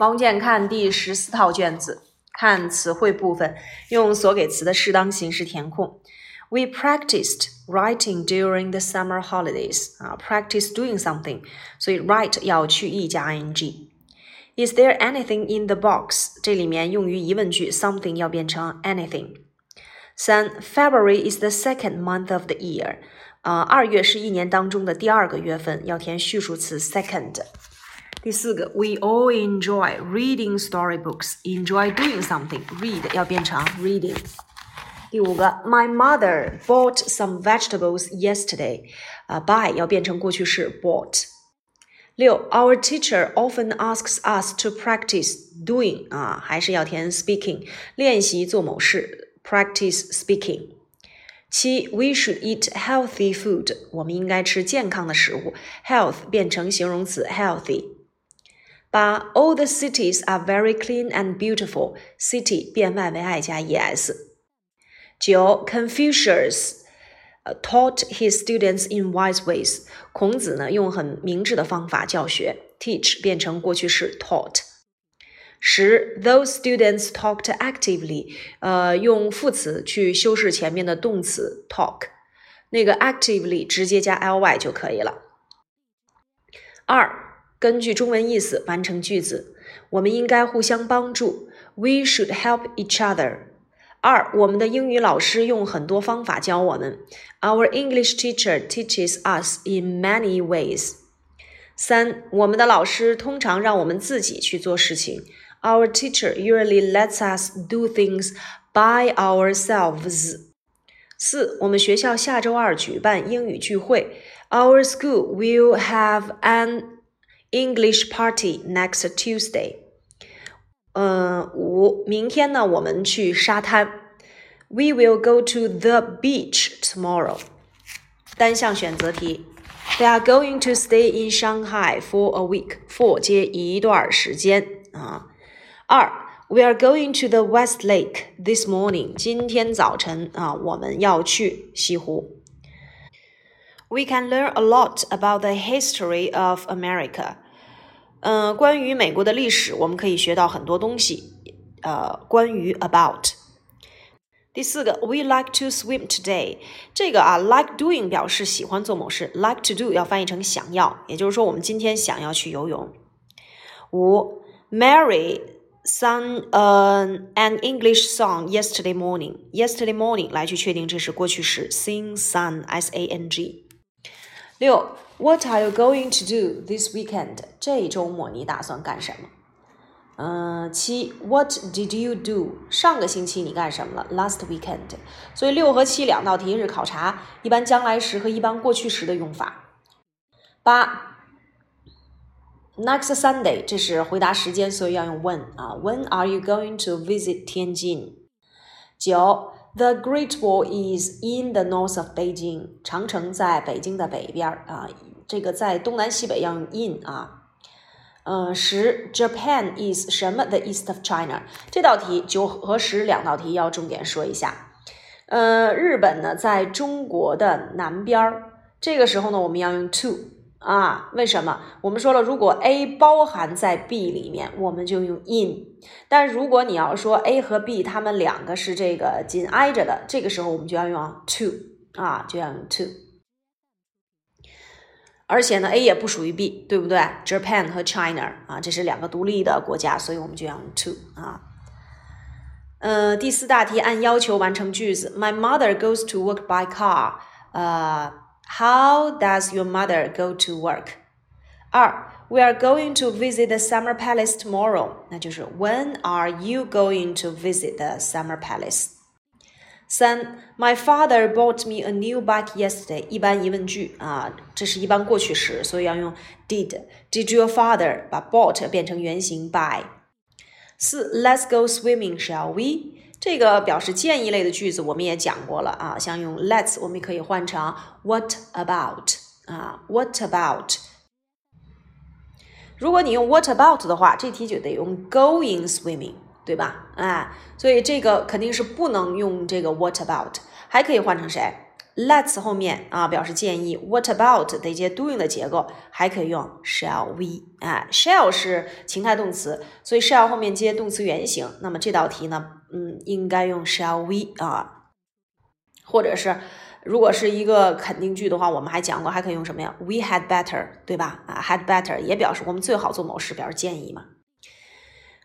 王建看第十四套卷子，看词汇部分，用所给词的适当形式填空。We practiced writing during the summer holidays. 啊，practice doing something，所以 write 要去 e 加 ing。Is there anything in the box？这里面用于疑问句，something 要变成 anything。三，February is the second month of the year。啊，二月是一年当中的第二个月份，要填序数词 second。 第四个，We all enjoy reading storybooks. Enjoy doing something. Read 要变成 reading。第五个，My mother bought some vegetables yesterday. 啊，buy 要变成过去式 bought。六，Our teacher often asks us to practice doing. 啊，还是要填 speaking，练习做某事，practice speaking。七，We should eat healthy food. 我们应该吃健康的食物。Health 变成形容词 healthy。 八，All the cities are very clean and beautiful. City 变 y 为 i 加 es。九，Confucius taught his students in wise ways. 孔子呢用很明智的方法教学，teach 变成过去式 taught。十，Those students talked actively. 呃，用副词去修饰前面的动词 talk，那个 actively 直接加 ly 就可以了。二。 根据中文意思完成句子。我们应该互相帮助。We should help each other。二，我们的英语老师用很多方法教我们。Our English teacher teaches us in many ways。三，我们的老师通常让我们自己去做事情。Our teacher usually lets us do things by ourselves。四，我们学校下周二举办英语聚会。Our school will have an English party next Tuesday。呃，五，明天呢，我们去沙滩。We will go to the beach tomorrow。单项选择题。They are going to stay in Shanghai for a week. For 接一段时间啊。二，We are going to the West Lake this morning. 今天早晨啊，我们要去西湖。 We can learn a lot about the history of America. 嗯，关于美国的历史，我们可以学到很多东西。呃，关于 about。第四个，We like to swim today。这个啊，like doing 表示喜欢做某事，like to do 要翻译成想要，也就是说我们今天想要去游泳。五，Mary sang an English song yesterday morning。yesterday morning 来去确定这是过去式，sing sang s a n g。 六。What are you going to do this weekend？这周末你打算干什么？嗯，七。What did you do？上个星期你干什么了？Last weekend。所以六和七两道题是考察一般将来时和一般过去时的用法。八。Next Sunday，这是回答时间，所以要用 when 啊。When are you going to visit Tianjin？九。The Great Wall is in the north of Beijing。长城在北京的北边啊。这个在东南西北要用 in 啊。嗯，十 Japan is 什么 the east of China？这道题九和十两道题要重点说一下。呃，日本呢在中国的南边儿。这个时候呢，我们要用 to 啊。为什么？我们说了，如果 A 包含在 B 里面，我们就用 in。但如果你要说 A 和 B 它们两个是这个紧挨着的，这个时候我们就要用 to 啊，就要用 to。而且呢，A 也不属于 B，对不对？Japan 和 China 啊，这是两个独立的国家，所以我们就要用 to 啊。呃，第四大题按要求完成句子。My mother goes to work by car。呃 How does your mother go to work? 二，We are going to visit the Summer Palace tomorrow。那就是 When are you going to visit the Summer Palace？三，My father bought me a new bike yesterday。一般疑问句啊，这是一般过去时，所以要用 did。Did your father 把 bought 变成原形 buy？四，Let's go swimming，shall we？这个表示建议类的句子我们也讲过了啊，像用 Let's，我们可以换成 What about？啊，What about？如果你用 What about 的话，这题就得用 Going swimming。对吧？哎，所以这个肯定是不能用这个 what about，还可以换成谁 let's 后面啊表示建议，what about 得接 doing 的结构，还可以用 shall we 啊，shall 是情态动词，所以 shall 后面接动词原形。那么这道题呢，嗯，应该用 shall we 啊，或者是如果是一个肯定句的话，我们还讲过，还可以用什么呀？We had better，对吧？啊，had better 也表示我们最好做某事，表示建议嘛。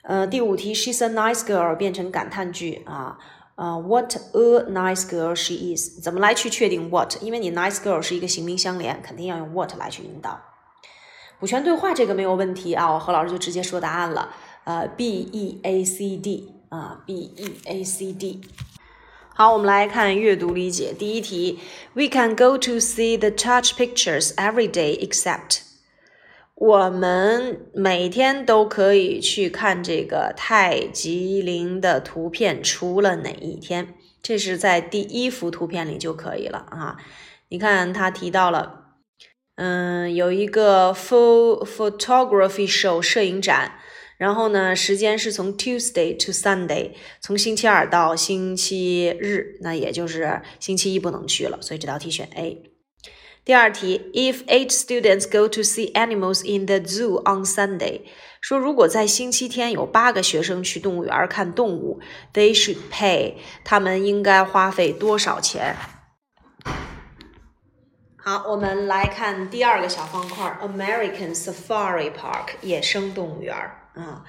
呃，第五题，She's a nice girl 变成感叹句啊。呃，What a nice girl she is！怎么来去确定 what？因为你 nice girl 是一个形名相连，肯定要用 what 来去引导。补全对话这个没有问题啊，我何老师就直接说答案了。呃，B E A C D 啊，B E A C D。好，我们来看阅读理解。第一题，We can go to see the touch pictures every day except。我们每天都可以去看这个泰姬陵的图片，除了哪一天？这是在第一幅图片里就可以了啊！你看，他提到了，嗯，有一个 full photography show 摄影展，然后呢，时间是从 Tuesday to Sunday，从星期二到星期日，那也就是星期一不能去了，所以这道题选 A。第二题，If eight students go to see animals in the zoo on Sunday，说如果在星期天有八个学生去动物园看动物，they should pay，他们应该花费多少钱？好，我们来看第二个小方块，American Safari Park，野生动物园啊，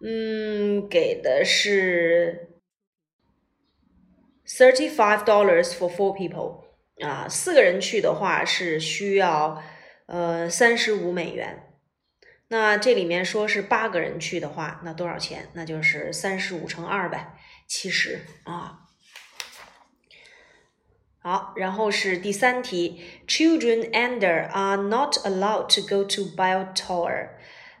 嗯，给的是 thirty five dollars for four people。啊，四个人去的话是需要呃三十五美元。那这里面说是八个人去的话，那多少钱？那就是三十五乘二呗，七十啊。好，然后是第三题，Children under are not allowed to go to Bell Tower。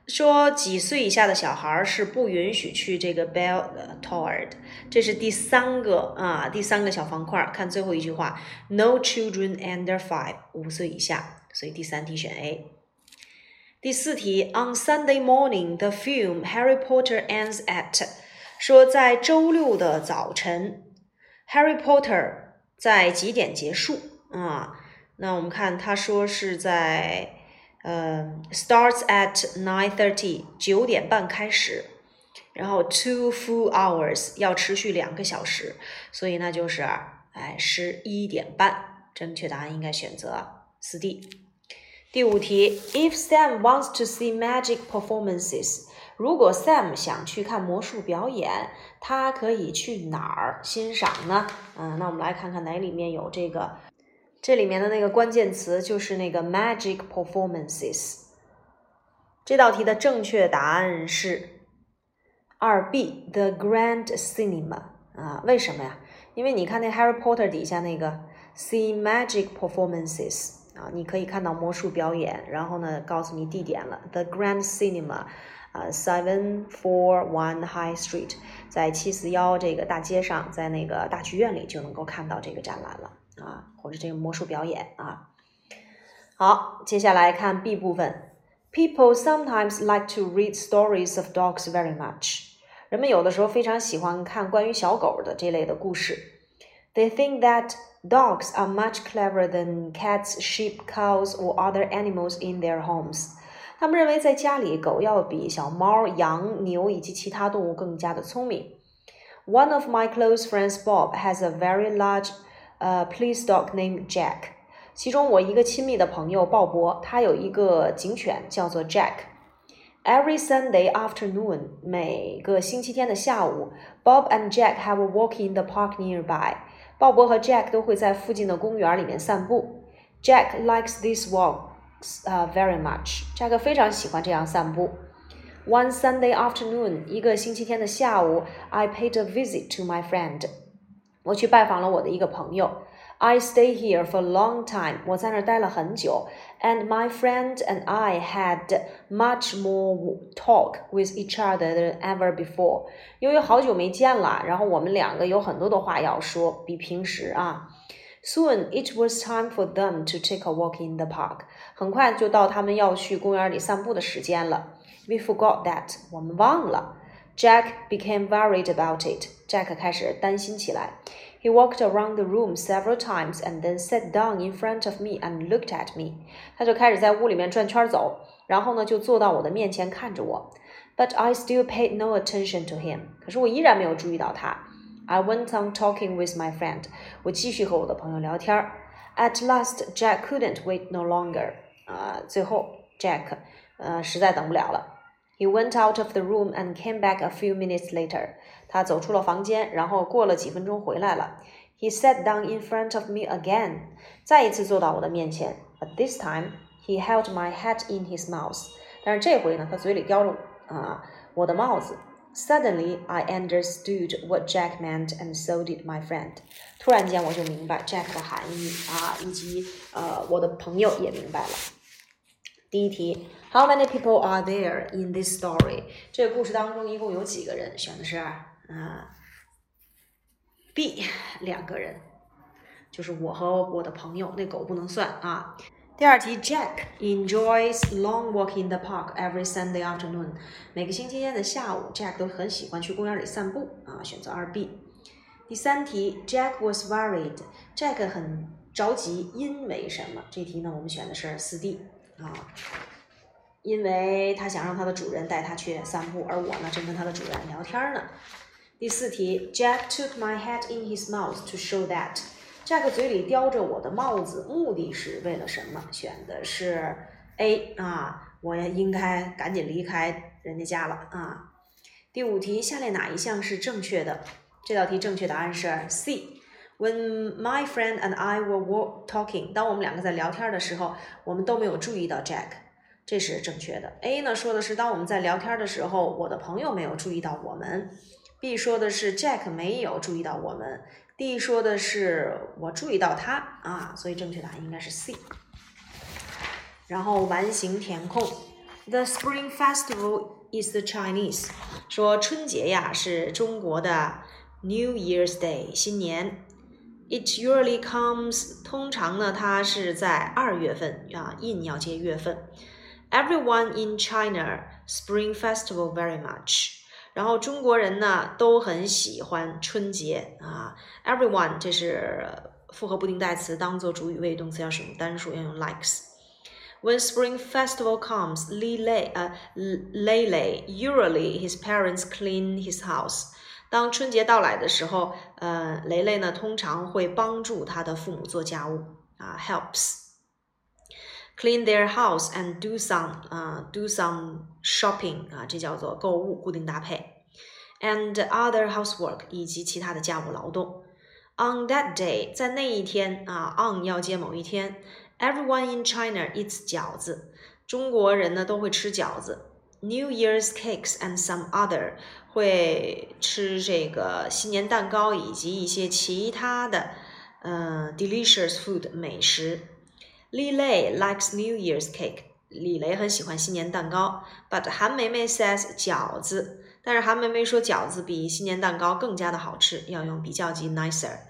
说几岁以下的小孩是不允许去这个 Bell Tower 的，这是第三个啊，第三个小方块。看最后一句话，No children under five，五岁以下，所以第三题选 A。第四题，On Sunday morning the film Harry Potter ends at，说在周六的早晨，Harry Potter 在几点结束啊？那我们看他说是在。呃，starts at nine thirty，九点半开始，然后 two full hours 要持续两个小时，所以那就是哎十一点半。正确答案应该选择四 D。第五题，If Sam wants to see magic performances，如果 Sam 想去看魔术表演，他可以去哪儿欣赏呢？嗯，那我们来看看哪里面有这个。这里面的那个关键词就是那个 magic performances。这道题的正确答案是二 B，the Grand Cinema 啊？为什么呀？因为你看那 Harry Potter 底下那个 see magic performances 啊，你可以看到魔术表演，然后呢，告诉你地点了，the Grand Cinema，啊，seven four one High Street，在七四幺这个大街上，在那个大剧院里就能够看到这个展览了。啊，或者这个魔术表演啊。好，接下来看 B 部分。People sometimes like to read stories of dogs very much。人们有的时候非常喜欢看关于小狗的这类的故事。They think that dogs are much cleverer than cats, sheep, cows, or other animals in their homes。他们认为在家里狗要比小猫、羊、牛以及其他动物更加的聪明。One of my close friends, Bob, has a very large 呃，police dog named Jack。其中我一个亲密的朋友鲍勃，他有一个警犬叫做 Jack。Every Sunday afternoon，每个星期天的下午，Bob and Jack have a walk in the park nearby。鲍勃和 Jack 都会在附近的公园里面散步。Jack likes these walks 呃 very much。Jack 非常喜欢这样散步。One Sunday afternoon，一个星期天的下午，I paid a visit to my friend。 我去拜访了我的一个朋友。I stay here for a long time. 我在那儿待了很久。And my friend and I had much more talk with each other than ever before. 因为好久没见了，然后我们两个有很多的话要说，比平时啊。Soon it was time for them to take a walk in the park. 很快就到他们要去公园里散步的时间了。We forgot that. 我们忘了。 Jack became worried about it. Jack 开始担心起来。 He walked around the room several times and then sat down in front of me and looked at me. 他就开始在屋里面转圈走，然后呢就坐到我的面前看着我。But I still paid no attention to him. 可是我依然没有注意到他。I went on talking with my friend. 我继续和我的朋友聊天。At last, Jack couldn't wait no longer. 啊，最后 Jack 呃实在等不了了。 He went out of the room and came back a few minutes later. 他走出了房间，然后过了几分钟回来了。He sat down in front of me again. 再一次坐到我的面前。But this time he held my hat in his mouth. 但是这回呢，他嘴里叼着啊我的帽子。Suddenly I understood what Jack meant, and so did my friend. 突然间我就明白 Jack 的含义啊，以及呃我的朋友也明白了。第一题 ，How many people are there in this story？这个故事当中一共有几个人？选的是啊、B 两个人，就是我和我的朋友，那狗不能算啊。第二题，Jack enjoys long walk in the park every Sunday afternoon。每个星期天的下午，Jack 都很喜欢去公园里散步啊，选择二 B。第三题，Jack was worried。Jack 很着急，因为什么？这题呢，我们选的是四 D。啊，因为他想让他的主人带他去散步，而我呢正跟他的主人聊天呢。第四题，Jack took my hat in his mouth to show that。Jack 嘴里叼着我的帽子，目的是为了什么？选的是 A 啊，我也应该赶紧离开人家家了啊。第五题，下列哪一项是正确的？这道题正确答案是 C。When my friend and I were talking，当我们两个在聊天的时候，我们都没有注意到 Jack，这是正确的。A 呢说的是当我们在聊天的时候，我的朋友没有注意到我们。B 说的是 Jack 没有注意到我们。D 说的是我注意到他啊，所以正确答案应该是 C。然后完形填空，The Spring Festival is the Chinese，说春节呀是中国的 New Year's Day，新年。It usually comes，通常呢，它是在二月份啊，in 要接月份。Everyone in China Spring Festival very much。然后中国人呢都很喜欢春节啊。Everyone 这是复合不定代词，当做主语谓语动词要使用单数，要用 likes。When Spring Festival comes, Lei 呃 Lei usually his parents clean his house。当春节到来的时候，呃，雷雷呢通常会帮助他的父母做家务啊，helps clean their house and do some 啊，do some shopping 啊，这叫做购物固定搭配，and other housework 以及其他的家务劳动。On that day，在那一天啊，on 要接某一天，everyone in China eats 饺子，中国人呢都会吃饺子。New Year's cakes and some other 会吃这个新年蛋糕以及一些其他的呃 delicious food 美食。 李雷 likes New Year's cake，李雷很喜欢新年蛋糕。But 韩梅梅 says 饺子，但是韩梅梅说饺子比新年蛋糕更加的好吃，要用比较级 nicer。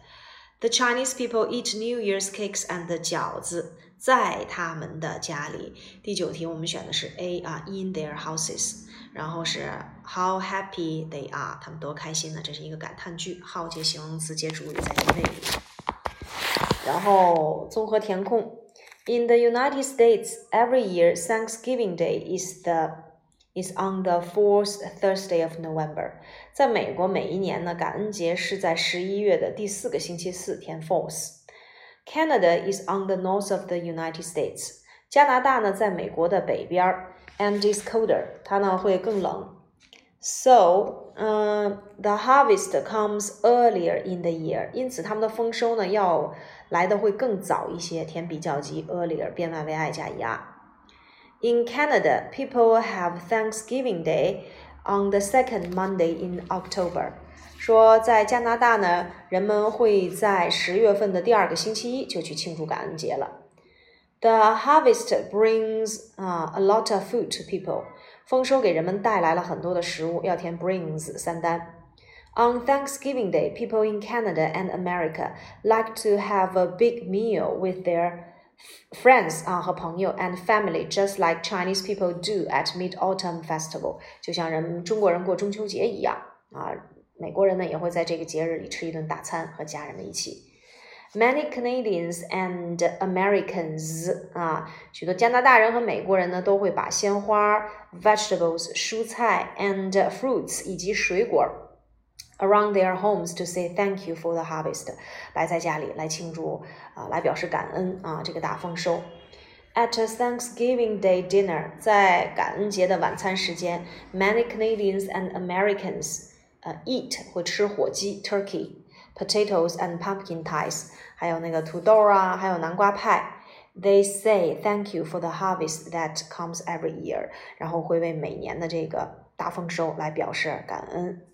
The Chinese people eat New Year's cakes and 饺子。在他们的家里。第九题我们选的是 A 啊，in their houses，然后是 how happy they are，他们多开心呢？这是一个感叹句，how 接形容词接主语在一位。然后综合填空 ，In the United States, every year Thanksgiving Day is the is on the fourth Thursday of November。在美国，每一年呢，感恩节是在十一月的第四个星期四，填 fourth。Canada is on the north of the United States。加拿大呢，在美国的北边儿，and is colder，它呢会更冷。So， 嗯、uh,，the harvest comes earlier in the year，因此它们的丰收呢要来的会更早一些。填比较级，earlier 变外为 i 加 er。In Canada, people have Thanksgiving Day on the second Monday in October. 说在加拿大呢，人们会在十月份的第二个星期一就去庆祝感恩节了。The harvest brings 啊、uh, a lot of food to people。 丰收给人们带来了很多的食物，要填 brings 三单。On Thanksgiving Day, people in Canada and America like to have a big meal with their friends 啊和朋友 and family, just like Chinese people do at Mid Autumn Festival，就像人中国人过中秋节一样啊。美国人呢也会在这个节日里吃一顿大餐，和家人们一起。Many Canadians and Americans 啊，许多加拿大人和美国人呢都会把鲜花、vegetables 蔬菜 and fruits 以及水果 around their homes to say thank you for the harvest 摆在家里来庆祝啊，来表示感恩啊这个大丰收。At Thanksgiving Day dinner，在感恩节的晚餐时间，many Canadians and Americans 呃 eat 会吃火鸡 turkey。 potatoes and pumpkin pies，还有那个土豆啊，还有南瓜派。They say thank you for the harvest that comes every year，然后会为每年的这个大丰收来表示感恩。